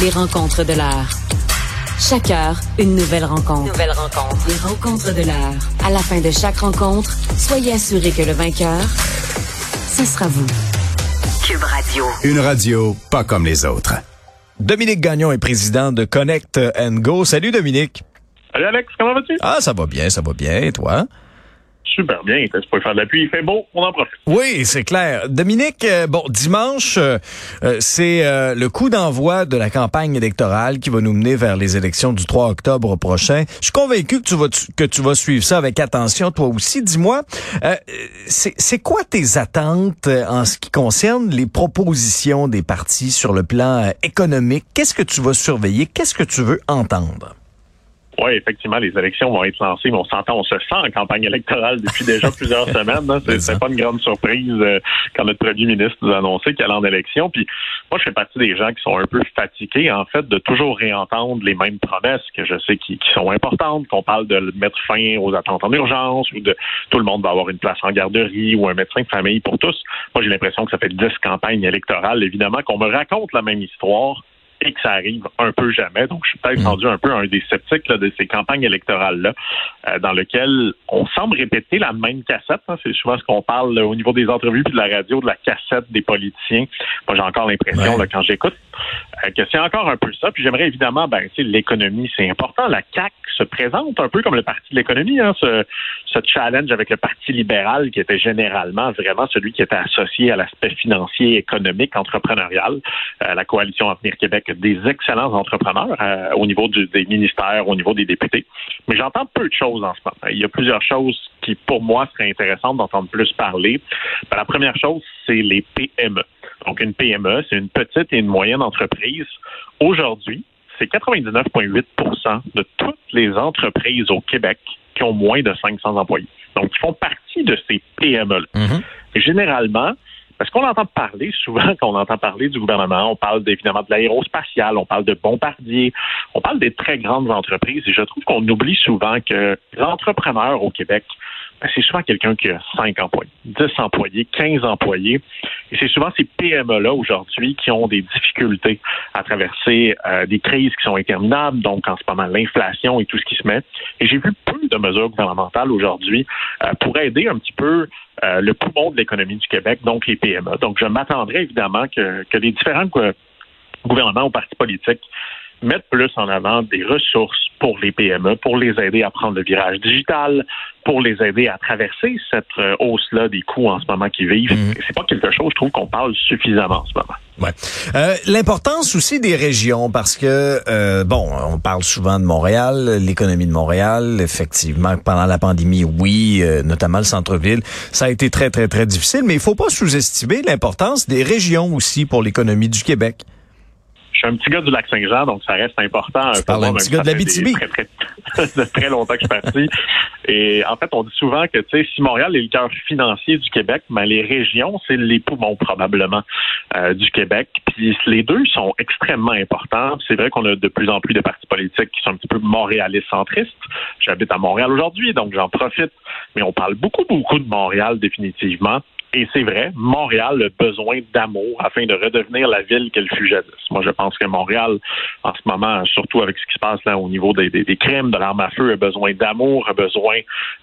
Les rencontres de l'heure. Chaque heure, une nouvelle rencontre. Nouvelle rencontre. Les rencontres de l'heure. À la fin de chaque rencontre, soyez assurés que le vainqueur, ce sera vous. Cube Radio. Une radio pas comme les autres. Dominique Gagnon est président de Connect and Go. Salut Dominique. Salut Alex, comment vas-tu? Ah, ça va bien, ça va bien. Et toi? Super bien, il pas faire de la il fait beau, on en profite. Oui, c'est clair. Dominique, euh, bon, dimanche, euh, euh, c'est le coup d'envoi de la campagne électorale qui va nous mener vers les élections du 3 octobre prochain. Je suis convaincu que tu vas que tu vas suivre ça avec attention, toi aussi. Dis-moi, c'est quoi tes attentes en ce qui concerne les propositions des partis sur le plan économique? Qu'est-ce que tu vas surveiller? Qu'est-ce que tu veux entendre? Oui, effectivement, les élections vont être lancées, mais on s'entend, on se sent en campagne électorale depuis déjà plusieurs semaines. Hein. C'est pas une grande surprise euh, quand notre premier ministre nous a annoncé qu'il allait en élection. Puis moi, je fais partie des gens qui sont un peu fatigués, en fait, de toujours réentendre les mêmes promesses que je sais qui, sont importantes, qu'on parle de mettre fin aux attentes en urgence ou de tout le monde va avoir une place en garderie ou un médecin de famille pour tous. Moi, j'ai l'impression que ça fait dix campagnes électorales, évidemment, qu'on me raconte la même histoire et que ça arrive un peu jamais. Donc, je suis peut-être mm. rendu un peu un des sceptiques de ces campagnes électorales-là, euh, dans lesquelles on semble répéter la même cassette. Hein. C'est souvent ce qu'on parle au niveau des entrevues puis de la radio, de la cassette des politiciens. Moi, j'ai encore l'impression, quand j'écoute, euh, que c'est encore un peu ça. Puis j'aimerais évidemment, ben, l'économie, c'est important. La CAC se présente un peu comme le parti de l'économie, hein, ce, ce challenge avec le Parti libéral qui était généralement vraiment celui qui était associé à l'aspect financier, économique, entrepreneurial. Euh, la coalition Avenir Québec des excellents entrepreneurs euh, au niveau des ministères, au niveau des députés. Mais j'entends peu de choses en ce moment. Il y a plusieurs choses qui, pour moi, seraient intéressantes d'entendre plus parler. Ben, la première chose, c'est les PME. Donc, une PME, c'est une petite et une moyenne entreprise. Aujourd'hui, c'est 99,8 de toutes les entreprises au Québec qui ont moins de 500 employés. Donc, ils font partie de ces PME-là. Mm-hmm. Généralement, parce qu'on entend parler souvent, quand on entend parler du gouvernement, on parle évidemment de l'aérospatiale, on parle de Bombardier, on parle des très grandes entreprises et je trouve qu'on oublie souvent que l'entrepreneur au Québec, c'est souvent quelqu'un qui a 5 employés, 10 employés, 15 employés. Et c'est souvent ces PME-là aujourd'hui qui ont des difficultés à traverser euh, des crises qui sont interminables, donc en ce moment l'inflation et tout ce qui se met. Et j'ai vu peu de mesures gouvernementales aujourd'hui euh, pour aider un petit peu euh, le poumon de l'économie du Québec, donc les PME. Donc je m'attendrais évidemment que, que les différents gouvernements ou partis politiques mettre plus en avant des ressources pour les PME, pour les aider à prendre le virage digital, pour les aider à traverser cette euh, hausse-là des coûts en ce moment qu'ils vivent. Mhm. C'est pas quelque chose, je trouve, qu'on parle suffisamment en ce moment. Ouais. Euh, L'importance aussi des régions, parce que euh, bon, on parle souvent de Montréal, l'économie de Montréal. Effectivement, pendant la pandémie, oui, euh, notamment le centre-ville, ça a été très très très difficile. Mais il faut pas sous-estimer l'importance des régions aussi pour l'économie du Québec. Je suis un petit gars du lac Saint-Jean, donc ça reste important. Tu parles un petit gars de l'Abitibi. Très, très, très longtemps que je suis parti. Et en fait, on dit souvent que tu sais, si Montréal est le cœur financier du Québec, mais ben, les régions, c'est les poumons probablement euh, du Québec. Puis les deux sont extrêmement importants. C'est vrai qu'on a de plus en plus de partis politiques qui sont un petit peu montréalistes centristes. J'habite à Montréal aujourd'hui, donc j'en profite. Mais on parle beaucoup, beaucoup de Montréal définitivement. Et c'est vrai, Montréal a besoin d'amour afin de redevenir la ville qu'elle fut jadis. Moi, je pense que Montréal, en ce moment, surtout avec ce qui se passe là au niveau des, des, crimes, de l'arme à feu, a besoin d'amour, a besoin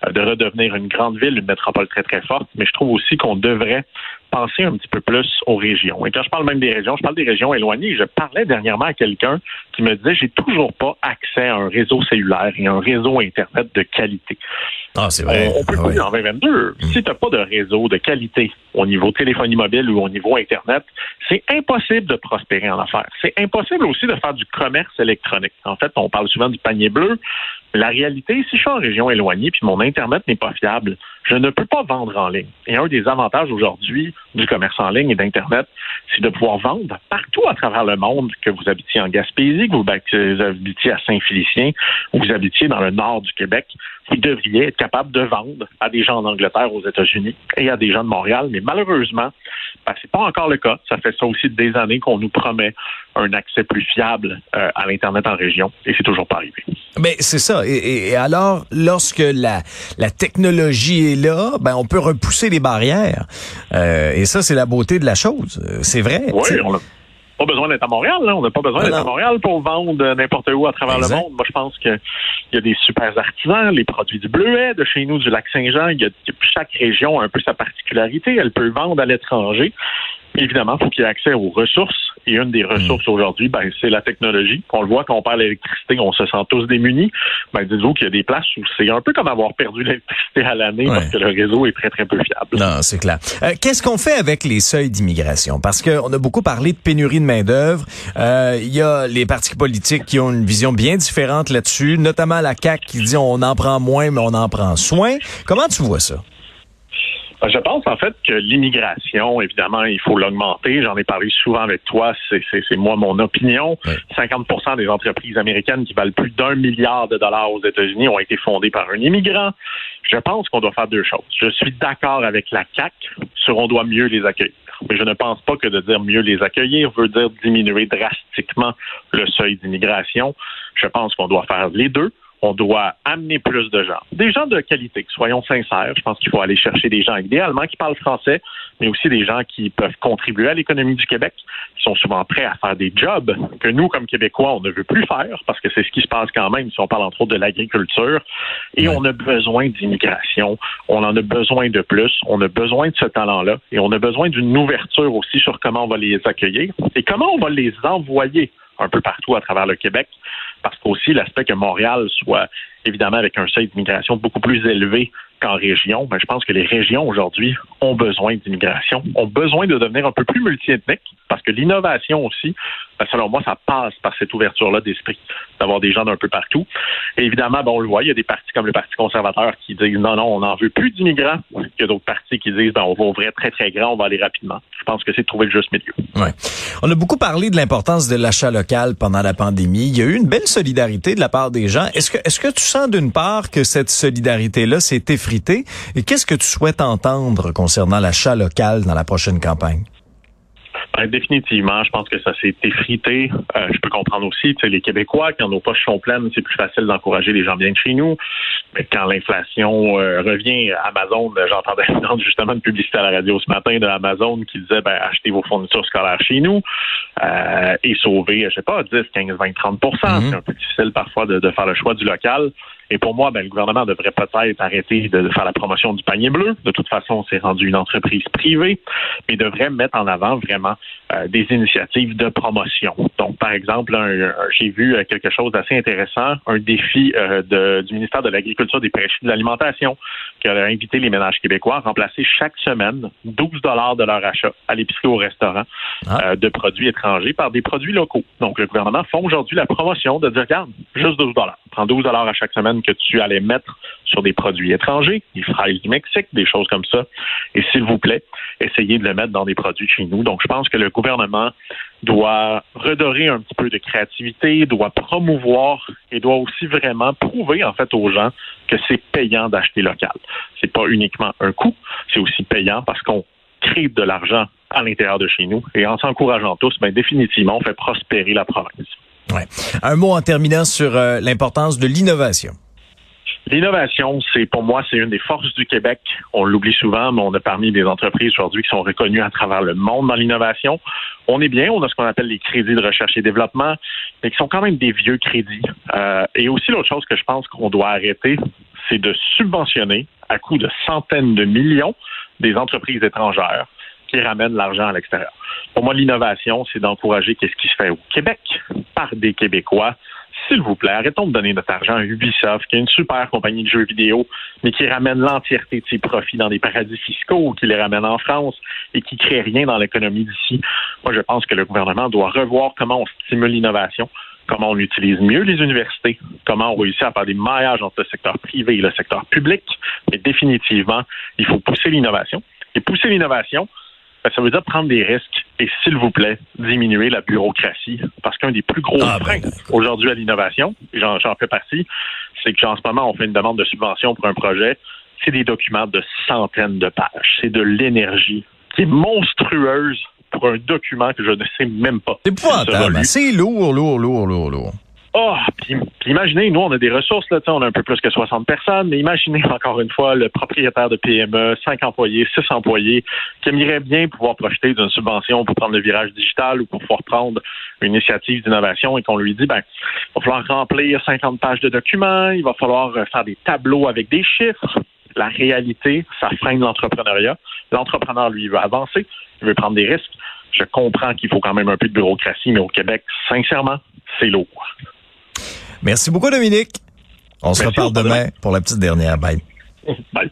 euh, de redevenir une grande ville, une métropole très, très forte. Mais je trouve aussi qu'on devrait penser un petit peu plus aux régions. Et quand je parle même des régions, je parle des régions éloignées. Je parlais dernièrement à quelqu'un qui me disait j'ai toujours pas accès à un réseau cellulaire et un réseau Internet de qualité. Ah, c'est vrai. On, peut ah, en 2022. Si tu n'as pas de réseau de qualité au niveau téléphonie mobile ou au niveau Internet, c'est impossible de prospérer en affaires. C'est impossible aussi de faire du commerce électronique. En fait, on parle souvent du panier bleu. La réalité, si je suis en région éloignée puis mon Internet n'est pas fiable, je ne peux pas vendre en ligne. Et un des avantages aujourd'hui du commerce en ligne et d'Internet, c'est de pouvoir vendre partout à travers le monde, que vous habitiez en Gaspésie, que vous habitiez à Saint-Félicien ou vous habitiez dans le nord du Québec. Vous devriez être capable de vendre à des gens en Angleterre, aux États-Unis et à des gens de Montréal. Mais malheureusement, ben, c'est pas encore le cas. Ça fait ça aussi des années qu'on nous promet un accès plus fiable euh, à l'Internet en région et c'est toujours pas arrivé. Mais c'est ça. Et, alors, lorsque la, la technologie est là, ben on peut repousser les barrières. Euh, et ça, c'est la beauté de la chose. C'est vrai. Oui, on pas besoin d'être à Montréal. Là. On n'a pas besoin d'être à. Montréal pour vendre n'importe où à travers Exact. le monde. Moi, je pense qu'il y a des super artisans, les produits du Bleuet, de chez nous, du Lac-Saint-Jean. Il y a, chaque région a un peu sa particularité. Elle peut vendre à l'étranger. Évidemment, il faut qu'il y ait accès aux ressources. Et une des ressources aujourd'hui, ben, c'est la technologie. On le voit quand on parle d'électricité, on se sent tous démunis. Ben, dites-vous qu'il y a des places où c'est un peu comme avoir perdu l'électricité à l'année Ouais. parce que le réseau est très, très peu fiable. Non, c'est clair. Euh, Qu'est-ce qu'on fait avec les seuils d'immigration? Parce qu'on a beaucoup parlé de pénurie de main-d'œuvre. Euh, Il y a les partis politiques qui ont une vision bien différente là-dessus, notamment la CAQ qui dit on en prend moins, mais on en prend soin. Comment tu vois ça? Ben, Je pense en fait que l'immigration, évidemment, il faut l'augmenter. J'en ai parlé souvent avec toi. C'est moi mon opinion. Ouais. 50 des entreprises américaines qui valent plus d'un milliard de dollars aux États-Unis ont été fondées par un immigrant. Je pense qu'on doit faire deux choses. Je suis d'accord avec la CAC sur on doit mieux les accueillir. Mais je ne pense pas que de dire mieux les accueillir veut dire diminuer drastiquement le seuil d'immigration. Je pense qu'on doit faire les deux on doit amener plus de gens. Des gens de qualité, soyons sincères. Je pense qu'il faut aller chercher des gens idéalement qui parlent français, mais aussi des gens qui peuvent contribuer à l'économie du Québec, qui sont souvent prêts à faire des jobs que nous, comme Québécois, on ne veut plus faire, parce que c'est ce qui se passe quand même si on parle entre autres de l'agriculture. Et on a besoin d'immigration. On en a besoin de plus. On a besoin de ce talent-là. Et on a besoin d'une ouverture aussi sur comment on va les accueillir et comment on va les envoyer un peu partout à travers le Québec parce qu'aussi l'aspect que Montréal soit évidemment avec un seuil d'immigration beaucoup plus élevé qu'en région, ben, je pense que les régions aujourd'hui ont besoin d'immigration, ont besoin de devenir un peu plus multiethniques, parce que l'innovation aussi, ben, selon moi, ça passe par cette ouverture-là d'esprit, d'avoir des gens d'un peu partout. Évidemment, ben, on le voit, il y a des partis comme le Parti conservateur qui disent non, non, on n'en veut plus d'immigrants. Il y a d'autres partis qui disent on va ouvrir très, très grand, on va aller rapidement. Je pense que c'est de trouver le juste milieu. Ouais. On a beaucoup parlé de l'importance de l'achat local pendant la pandémie. Il y a eu une belle solidarité de la part des gens. Est-ce que, est-ce que tu sens d'une part que cette solidarité-là s'est effritée? Et qu'est-ce que tu souhaites entendre concernant l'achat local dans la prochaine campagne? Ben, définitivement, je pense que ça s'est effrité. Euh, je peux comprendre aussi, tu sais, les Québécois, quand nos poches sont pleines, c'est plus facile d'encourager les gens bien de chez nous. Mais quand l'inflation euh, revient, Amazon, euh, j'entendais justement une publicité à la radio ce matin de Amazon qui disait ben, achetez vos fournitures scolaires chez nous euh, et sauver, je sais pas, 10, 15, 20, 30 Mhm. C'est un peu difficile parfois de, de faire le choix du local. Et pour moi, ben, le gouvernement devrait peut-être arrêter de faire la promotion du panier bleu. De toute façon, c'est rendu une entreprise privée, mais devrait mettre en avant vraiment euh, des initiatives de promotion. Donc, par exemple, j'ai vu euh, quelque chose d'assez intéressant, un défi euh, de- du ministère de l'Agriculture, des Pêcheries et de l'Alimentation, qui a invité les ménages québécois à remplacer chaque semaine 12 dollars de leur achat à l'épicerie ou au restaurant Ah. euh, de produits étrangers par des produits locaux. Donc, le gouvernement fait aujourd'hui la promotion de dire, regarde, juste 12 dollars. Prends 12 dollars à chaque semaine que tu allais mettre sur des produits étrangers, des fraises du Mexique, des choses comme ça. Et s'il vous plaît, essayez de le mettre dans des produits chez nous. Donc, je pense que le gouvernement doit redorer un petit peu de créativité, doit promouvoir et doit aussi vraiment prouver, en fait, aux gens que c'est payant d'acheter local. C'est pas uniquement un coût, c'est aussi payant parce qu'on crée de l'argent à l'intérieur de chez nous. Et en s'encourageant tous, ben, définitivement, on fait prospérer la province. Ouais. Un mot en terminant sur euh, l'importance de l'innovation. L'innovation, c'est pour moi, c'est une des forces du Québec. On l'oublie souvent, mais on a parmi des entreprises aujourd'hui qui sont reconnues à travers le monde dans l'innovation. On est bien, on a ce qu'on appelle les crédits de recherche et développement, mais qui sont quand même des vieux crédits. Euh, et aussi l'autre chose que je pense qu'on doit arrêter, c'est de subventionner à coût de centaines de millions des entreprises étrangères qui ramènent l'argent à l'extérieur. Pour moi, l'innovation, c'est d'encourager qu'est-ce qui se fait au Québec par des Québécois s'il vous plaît, arrêtons de donner notre argent à Ubisoft, qui est une super compagnie de jeux vidéo, mais qui ramène l'entièreté de ses profits dans des paradis fiscaux, qui les ramène en France et qui crée rien dans l'économie d'ici. Moi, je pense que le gouvernement doit revoir comment on stimule l'innovation, comment on utilise mieux les universités, comment on réussit à faire des maillages entre le secteur privé et le secteur public. Mais définitivement, il faut pousser l'innovation. Et pousser l'innovation, ben, ça veut dire prendre des risques et, s'il vous plaît, diminuer la bureaucratie. Parce qu'un des plus gros Ah, ben, aujourd'hui à l'innovation, et j'en fais partie, c'est qu'en ce moment, on fait une demande de subvention pour un projet. C'est des documents de centaines de pages. C'est de l'énergie qui est monstrueuse pour un document que je ne sais même pas. C'est épouvantable. lu. C'est lourd, lourd, lourd, lourd, lourd. Oh, puis, imaginez, nous, on a des ressources, là, on a un peu plus que 60 personnes, mais imaginez encore une fois le propriétaire de PME, 5 employés, 6 employés, qui aimerait bien pouvoir projeter d'une subvention pour prendre le virage digital ou pour pouvoir prendre une initiative d'innovation et qu'on lui dit, ben, il va falloir remplir 50 pages de documents, il va falloir faire des tableaux avec des chiffres. La réalité, ça freine l'entrepreneuriat. L'entrepreneur, lui, veut avancer, il veut prendre des risques. Je comprends qu'il faut quand même un peu de bureaucratie, mais au Québec, sincèrement, c'est lourd. Merci beaucoup, Dominique. On se reparle demain pour la petite dernière. Bye. Bye.